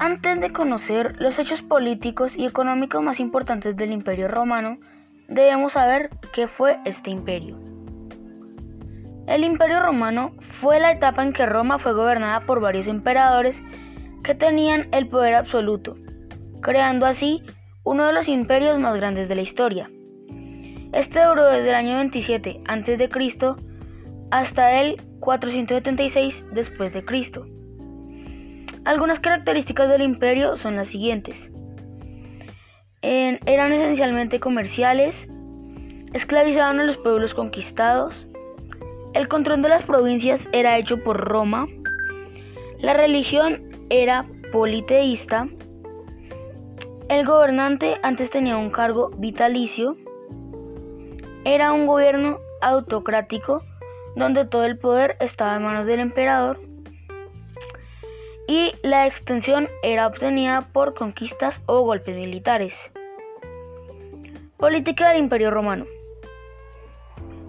Antes de conocer los hechos políticos y económicos más importantes del Imperio Romano, debemos saber qué fue este imperio. El Imperio Romano fue la etapa en que Roma fue gobernada por varios emperadores que tenían el poder absoluto, creando así uno de los imperios más grandes de la historia. Este duró desde el año 27 a.C. hasta el 476 después de Cristo. Algunas características del imperio son las siguientes. eran esencialmente comerciales, esclavizaban a los pueblos conquistados, el control de las provincias era hecho por Roma, la religión era politeísta, el gobernante antes tenía un cargo vitalicio, era un gobierno autocrático donde todo el poder estaba en manos del emperador y la extensión era obtenida por conquistas o golpes militares. Política del Imperio Romano.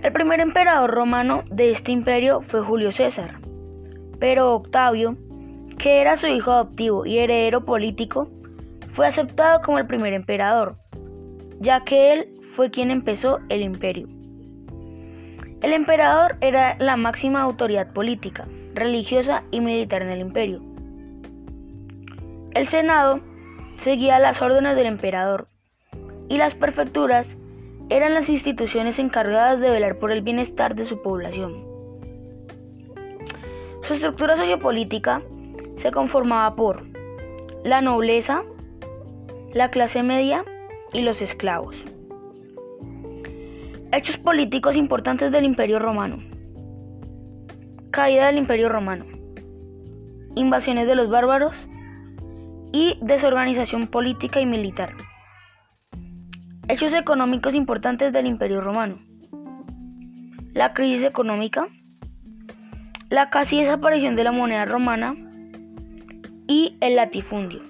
El primer emperador romano de este imperio fue Julio César, pero Octavio, que era su hijo adoptivo y heredero político, fue aceptado como el primer emperador, ya que él fue quien empezó el imperio. El emperador era la máxima autoridad política, religiosa y militar en el imperio. El Senado seguía las órdenes del emperador y las prefecturas eran las instituciones encargadas de velar por el bienestar de su población. Su estructura sociopolítica se conformaba por la nobleza, la clase media y los esclavos. Hechos políticos importantes del Imperio Romano. Caída del Imperio Romano. Invasiones de los bárbaros y desorganización política y militar. Hechos económicos importantes del Imperio Romano. La crisis económica, la casi desaparición de la moneda romana y el latifundio.